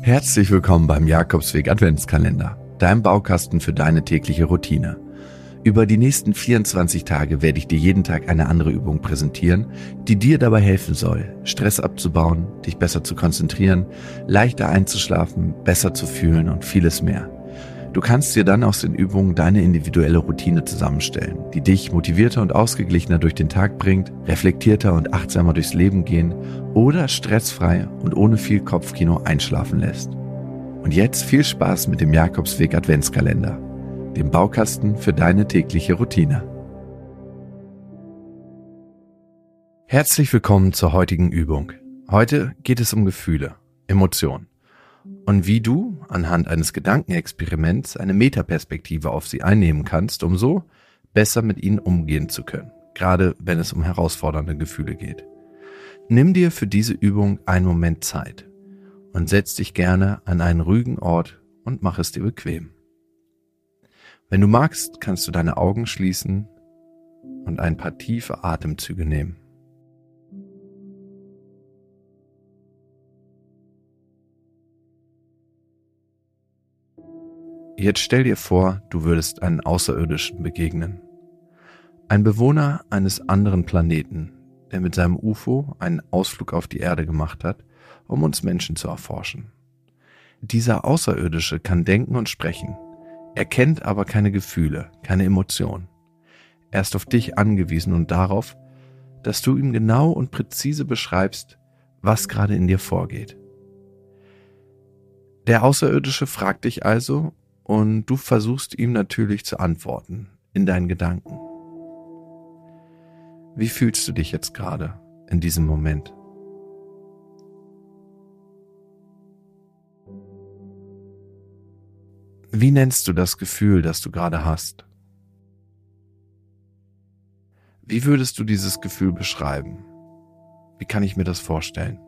Herzlich willkommen beim Jakobsweg Adventskalender, deinem Baukasten für deine tägliche Routine. Über die nächsten 24 Tage werde ich dir jeden Tag eine andere Übung präsentieren, die dir dabei helfen soll, Stress abzubauen, dich besser zu konzentrieren, leichter einzuschlafen, besser zu fühlen und vieles mehr. Du kannst dir dann aus den Übungen deine individuelle Routine zusammenstellen, die dich motivierter und ausgeglichener durch den Tag bringt, reflektierter und achtsamer durchs Leben gehen oder stressfrei und ohne viel Kopfkino einschlafen lässt. Und jetzt viel Spaß mit dem Jakobsweg Adventskalender, dem Baukasten für deine tägliche Routine. Herzlich willkommen zur heutigen Übung. Heute geht es um Gefühle, Emotionen und wie du anhand eines Gedankenexperiments eine Metaperspektive auf sie einnehmen kannst, um so besser mit ihnen umgehen zu können, gerade wenn es um herausfordernde Gefühle geht. Nimm dir für diese Übung einen Moment Zeit und setz dich gerne an einen ruhigen Ort und mach es dir bequem. Wenn du magst, kannst du deine Augen schließen und ein paar tiefe Atemzüge nehmen. Jetzt stell dir vor, du würdest einen Außerirdischen begegnen. Ein Bewohner eines anderen Planeten, der mit seinem UFO einen Ausflug auf die Erde gemacht hat, um uns Menschen zu erforschen. Dieser Außerirdische kann denken und sprechen. Er kennt aber keine Gefühle, keine Emotionen. Er ist auf dich angewiesen und darauf, dass du ihm genau und präzise beschreibst, was gerade in dir vorgeht. Der Außerirdische fragt dich also, und du versuchst ihm natürlich zu antworten in deinen Gedanken. Wie fühlst du dich jetzt gerade in diesem Moment? Wie nennst du das Gefühl, das du gerade hast? Wie würdest du dieses Gefühl beschreiben? Wie kann ich mir das vorstellen?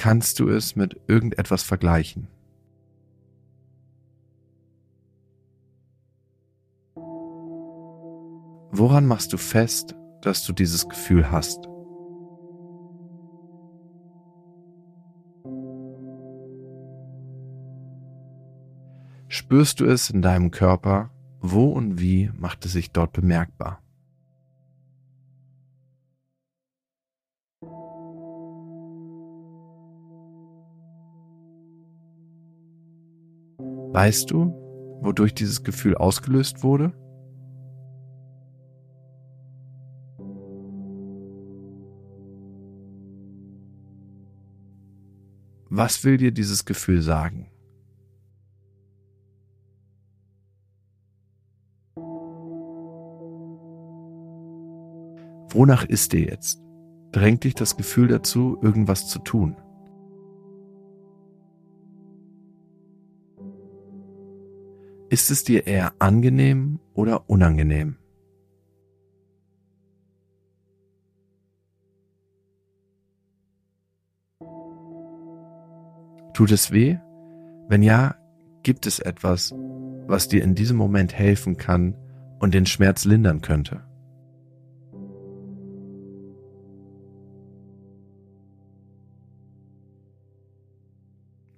Kannst du es mit irgendetwas vergleichen? Woran machst du fest, dass du dieses Gefühl hast? Spürst du es in deinem Körper? Wo und wie macht es sich dort bemerkbar? Weißt du, wodurch dieses Gefühl ausgelöst wurde? Was will dir dieses Gefühl sagen? Wonach ist dir jetzt? Drängt dich das Gefühl dazu, irgendwas zu tun? Ist es dir eher angenehm oder unangenehm? Tut es weh? Wenn ja, gibt es etwas, was dir in diesem Moment helfen kann und den Schmerz lindern könnte?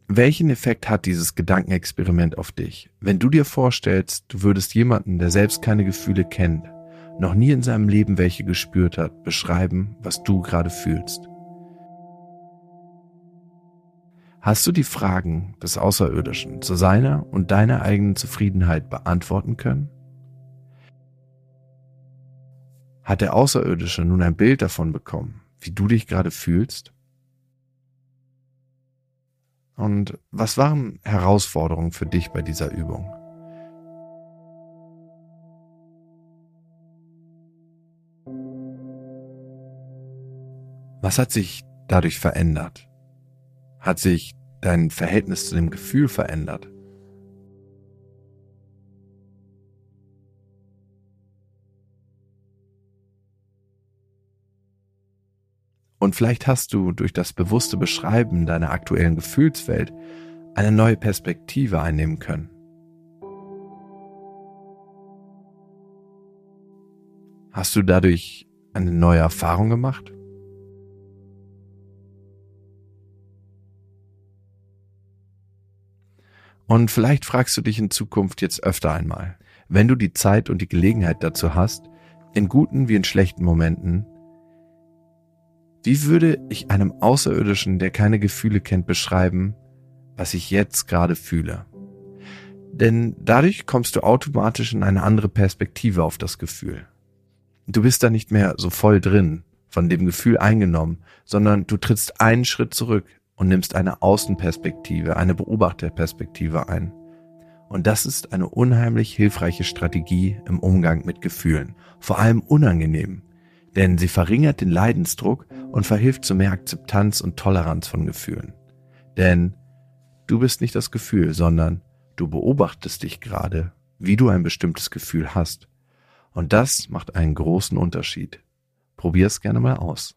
Welchen Effekt hat dieses Gedankenexperiment auf dich, wenn du dir vorstellst, du würdest jemanden, der selbst keine Gefühle kennt, noch nie in seinem Leben welche gespürt hat, beschreiben, was du gerade fühlst? Hast du die Fragen des Außerirdischen zu seiner und deiner eigenen Zufriedenheit beantworten können? Hat der Außerirdische nun ein Bild davon bekommen, wie du dich gerade fühlst? Und was waren Herausforderungen für dich bei dieser Übung? Was hat sich dadurch verändert? Hat sich dein Verhältnis zu dem Gefühl verändert? Und vielleicht hast du durch das bewusste Beschreiben deiner aktuellen Gefühlswelt eine neue Perspektive einnehmen können. Hast du dadurch eine neue Erfahrung gemacht? Und vielleicht fragst du dich in Zukunft jetzt öfter einmal, wenn du die Zeit und die Gelegenheit dazu hast, in guten wie in schlechten Momenten, wie würde ich einem Außerirdischen, der keine Gefühle kennt, beschreiben, was ich jetzt gerade fühle? Denn dadurch kommst du automatisch in eine andere Perspektive auf das Gefühl. Du bist da nicht mehr so voll drin, von dem Gefühl eingenommen, sondern du trittst einen Schritt zurück und nimmst eine Außenperspektive, eine Beobachterperspektive ein. Und das ist eine unheimlich hilfreiche Strategie im Umgang mit Gefühlen, vor allem unangenehm, denn sie verringert den Leidensdruck und verhilft zu mehr Akzeptanz und Toleranz von Gefühlen. Denn du bist nicht das Gefühl, sondern du beobachtest dich gerade, wie du ein bestimmtes Gefühl hast. Und das macht einen großen Unterschied. Probier es gerne mal aus.